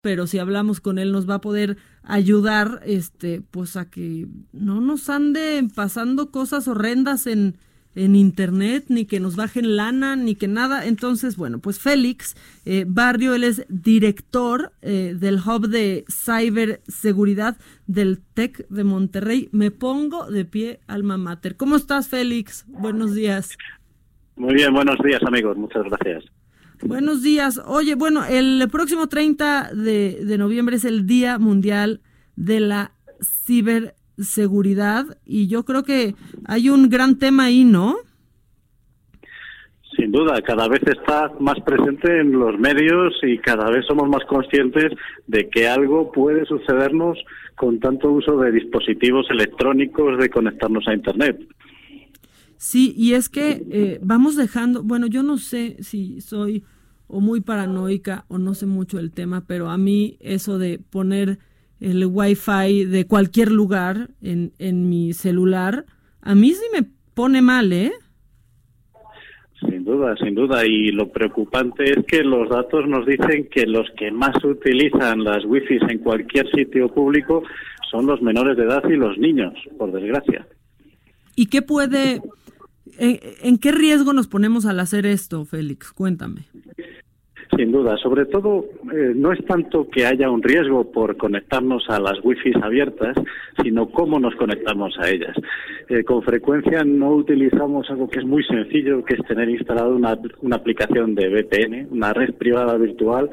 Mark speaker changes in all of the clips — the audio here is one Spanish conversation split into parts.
Speaker 1: Pero si hablamos con él, nos va a poder ayudar, este, pues a que no nos ande pasando cosas horrendas en en internet, ni que nos bajen lana, ni que nada. Entonces, bueno, pues Félix eh, Barrio, él es director eh, del Hub de Ciberseguridad del TEC de Monterrey. Me pongo de pie, alma mater. ¿Cómo estás, Félix? Buenos días.
Speaker 2: Muy bien, buenos días, amigos. Muchas gracias.
Speaker 1: Buenos días. Oye, bueno, el próximo 30 de, de noviembre es el Día Mundial de la Ciberseguridad seguridad y yo creo que hay un gran tema ahí, ¿no?
Speaker 2: Sin duda, cada vez está más presente en los medios y cada vez somos más conscientes de que algo puede sucedernos con tanto uso de dispositivos electrónicos de conectarnos a Internet.
Speaker 1: Sí, y es que eh, vamos dejando, bueno, yo no sé si soy o muy paranoica o no sé mucho del tema, pero a mí eso de poner el wifi de cualquier lugar en, en mi celular, a mí sí me pone mal, ¿eh?
Speaker 2: Sin duda, sin duda. Y lo preocupante es que los datos nos dicen que los que más utilizan las wifi en cualquier sitio público son los menores de edad y los niños, por desgracia.
Speaker 1: ¿Y qué puede, en qué riesgo nos ponemos al hacer esto, Félix? Cuéntame.
Speaker 2: Sin duda, sobre todo eh, no es tanto que haya un riesgo por conectarnos a las wifi abiertas, sino cómo nos conectamos a ellas. Eh, con frecuencia no utilizamos algo que es muy sencillo, que es tener instalado una, una aplicación de VPN, una red privada virtual,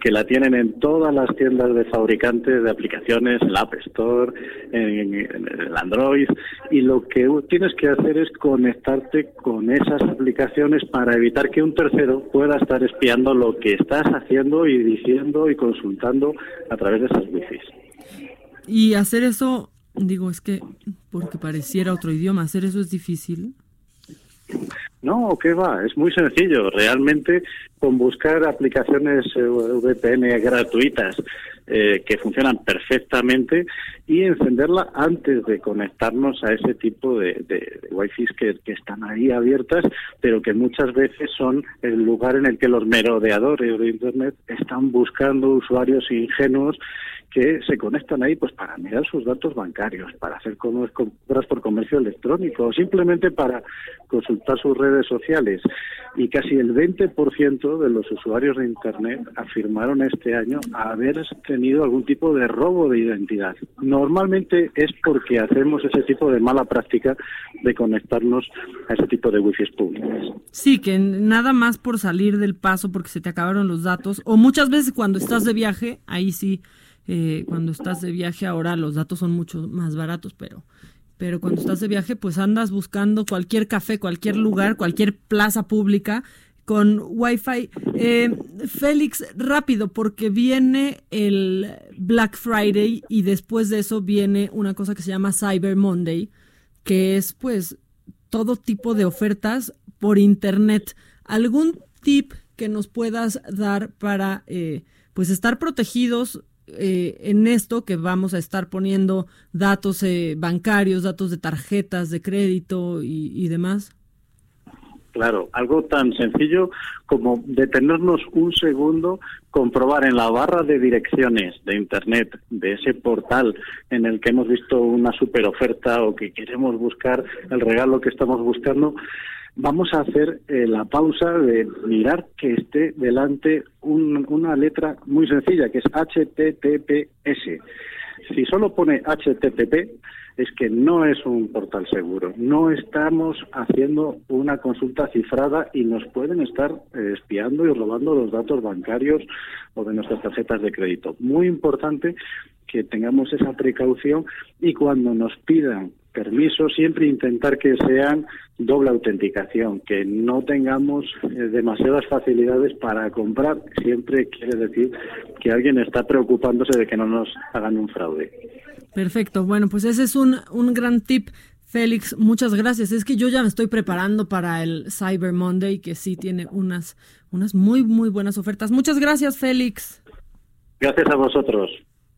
Speaker 2: que la tienen en todas las tiendas de fabricantes de aplicaciones, en la App Store, en, el Android, y lo que tienes que hacer es conectarte con esas aplicaciones para evitar que un tercero pueda estar espiando lo que estás haciendo y diciendo y consultando a través de esas wifi.
Speaker 1: Y hacer eso, digo, es que porque pareciera otro idioma, hacer eso es difícil.
Speaker 2: No, ¿qué va? Es muy sencillo. Realmente, con buscar aplicaciones eh, VPN gratuitas eh, que funcionan perfectamente y encenderla antes de conectarnos a ese tipo de, de, wifi que, que, están ahí abiertas, pero que muchas veces son el lugar en el que los merodeadores de Internet están buscando usuarios ingenuos que se conectan ahí pues para mirar sus datos bancarios, para hacer compras por comercio electrónico o simplemente para consultar sus redes sociales. Y casi el 20% de los usuarios de Internet afirmaron este año haber tenido algún tipo de robo de identidad. Normalmente es porque hacemos ese tipo de mala práctica de conectarnos a ese tipo de wifi públicas.
Speaker 1: Sí, que nada más por salir del paso porque se te acabaron los datos o muchas veces cuando estás de viaje, ahí sí eh, cuando estás de viaje ahora los datos son mucho más baratos, pero, pero cuando estás de viaje pues andas buscando cualquier café, cualquier lugar, cualquier plaza pública con Wi-Fi. Eh, Félix, rápido, porque viene el Black Friday y después de eso viene una cosa que se llama Cyber Monday, que es pues todo tipo de ofertas por Internet. ¿Algún tip que nos puedas dar para eh, pues estar protegidos eh, en esto que vamos a estar poniendo datos eh, bancarios, datos de tarjetas de crédito y, demás?
Speaker 2: Claro, algo tan sencillo como detenernos un segundo, comprobar en la barra de direcciones de Internet, de ese portal en el que hemos visto una super oferta o que queremos buscar el regalo que estamos buscando, vamos a hacer eh, la pausa de mirar que esté delante una letra muy sencilla, que es HTTPS. Si solo pone HTTP, es que no es un portal seguro. No estamos haciendo una consulta cifrada y nos pueden estar eh, espiando y robando los datos bancarios o de nuestras tarjetas de crédito. Muy importante que tengamos esa precaución y cuando nos pidan permiso siempre intentar que sean doble autenticación, que no tengamos eh, demasiadas facilidades para comprar, siempre quiere decir que alguien está preocupándose de que no nos hagan un fraude.
Speaker 1: Perfecto, bueno, pues ese es un, un gran tip. Félix, muchas gracias. Es que yo ya me estoy preparando para el Cyber Monday, que sí tiene unas, unas muy, muy buenas ofertas. Muchas gracias, Félix.
Speaker 2: Gracias a vosotros.